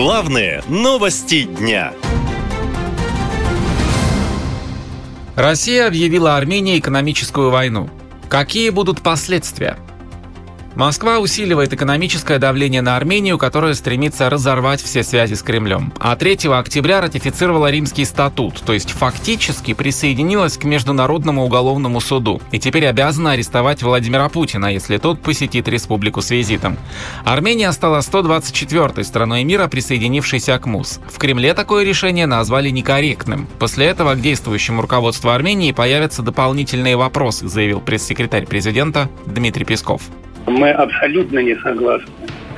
Главные новости дня. Россия объявила Армении экономическую войну. Какие будут последствия? Москва усиливает экономическое давление на Армению, которая стремится разорвать все связи с Кремлем. А 3 октября ратифицировала Римский статут, то есть фактически присоединилась к Международному уголовному суду и теперь обязана арестовать Владимира Путина, если тот посетит республику с визитом. Армения стала 124-й страной мира, присоединившейся к МУС. В Кремле такое решение назвали некорректным. После этого к действующему руководству Армении появятся дополнительные вопросы, заявил пресс-секретарь президента Дмитрий Песков. Мы абсолютно не согласны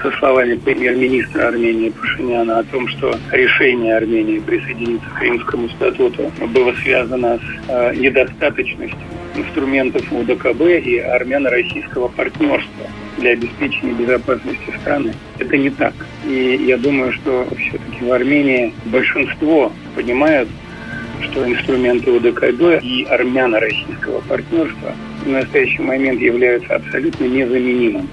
со словами премьер-министра Армении Пашиняна о том, что решение Армении присоединиться к Римскому статуту было связано с э, недостаточностью инструментов УДКБ и армяно-российского партнерства для обеспечения безопасности страны. Это не так. И я думаю, что все-таки в Армении большинство понимают, что инструменты УДКБ и армяно-российского партнерства в настоящий момент являются абсолютно незаменимыми.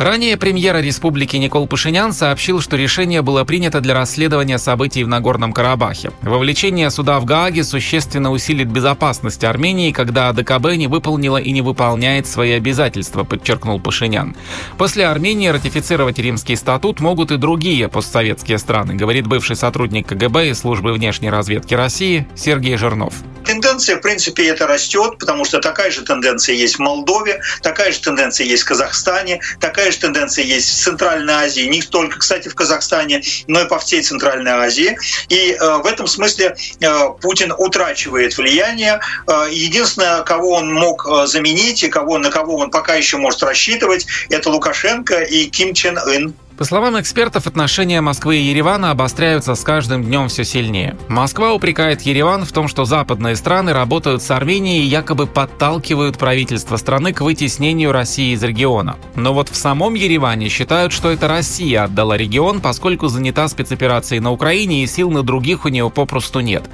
Ранее премьера республики Никол Пашинян сообщил, что решение было принято для расследования событий в Нагорном Карабахе. Вовлечение суда в Гааге существенно усилит безопасность Армении, когда АДКБ не выполнила и не выполняет свои обязательства, подчеркнул Пашинян. После Армении ратифицировать римский статут могут и другие постсоветские страны, говорит бывший сотрудник КГБ и службы внешней разведки России Сергей Жирнов. Тенденция, в принципе, это растет, потому что такая же тенденция есть в Молдове, такая же тенденция есть в Казахстане, такая же тенденция есть в Центральной Азии, не только, кстати, в Казахстане, но и по всей Центральной Азии. И э, в этом смысле э, Путин утрачивает влияние. Э, единственное, кого он мог э, заменить и кого, на кого он пока еще может рассчитывать, это Лукашенко и Ким Чен Ын. По словам экспертов, отношения Москвы и Еревана обостряются с каждым днем все сильнее. Москва упрекает Ереван в том, что западные страны работают с Арменией и якобы подталкивают правительство страны к вытеснению России из региона. Но вот в самом Ереване считают, что это Россия отдала регион, поскольку занята спецоперацией на Украине и сил на других у нее попросту нет.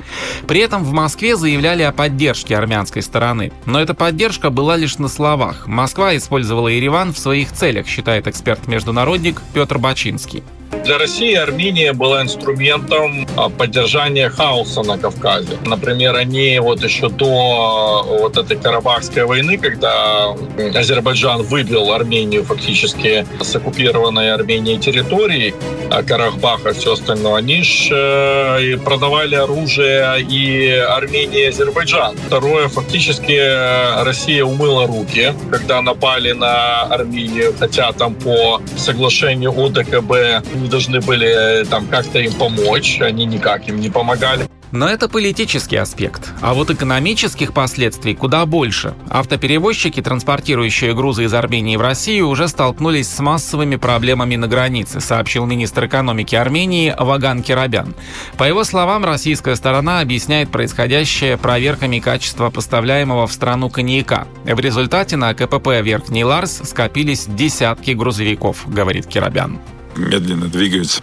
При этом в Москве заявляли о поддержке армянской стороны. Но эта поддержка была лишь на словах. Москва использовала Ереван в своих целях, считает эксперт-международник Петр Бачинский. Для России Армения была инструментом а, поддержания хаоса на Кавказе. Например, они вот еще до а, вот этой Карабахской войны, когда Азербайджан выбил Армению фактически с оккупированной Арменией территории, а, Карабаха и все остальное, они же э, продавали оружие и Армении, и Азербайджан. Второе, фактически Россия умыла руки, когда напали на Армению, хотя там по соглашению ОДКБ не должны были э, там как-то им помочь, они никак им не помогали. Но это политический аспект. А вот экономических последствий куда больше. Автоперевозчики, транспортирующие грузы из Армении в Россию, уже столкнулись с массовыми проблемами на границе, сообщил министр экономики Армении Ваган Керабян. По его словам, российская сторона объясняет происходящее проверками качества поставляемого в страну коньяка. В результате на КПП Верхний Ларс скопились десятки грузовиков, говорит Керабян медленно двигаются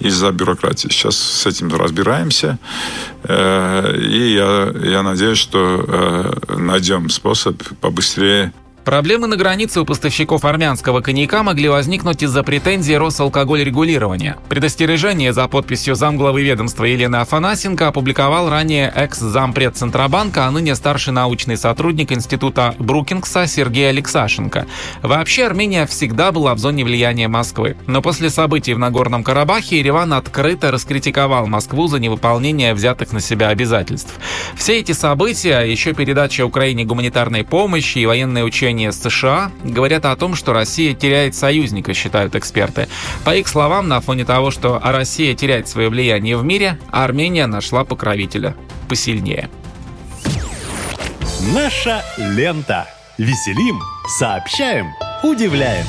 из-за бюрократии. Сейчас с этим разбираемся. Э, и я, я надеюсь, что э, найдем способ побыстрее Проблемы на границе у поставщиков армянского коньяка могли возникнуть из-за претензий Росалкоголь-регулирования. Предостережение за подписью замглавы ведомства Елены Афанасенко опубликовал ранее экс-зампред Центробанка, а ныне старший научный сотрудник Института Брукингса Сергей Алексашенко. Вообще Армения всегда была в зоне влияния Москвы. Но после событий в Нагорном Карабахе Ереван открыто раскритиковал Москву за невыполнение взятых на себя обязательств. Все эти события, а еще передача Украине гуманитарной помощи и военные учения с США говорят о том, что Россия теряет союзника, считают эксперты. По их словам, на фоне того, что Россия теряет свое влияние в мире, Армения нашла покровителя посильнее. Наша лента. Веселим, сообщаем, удивляем.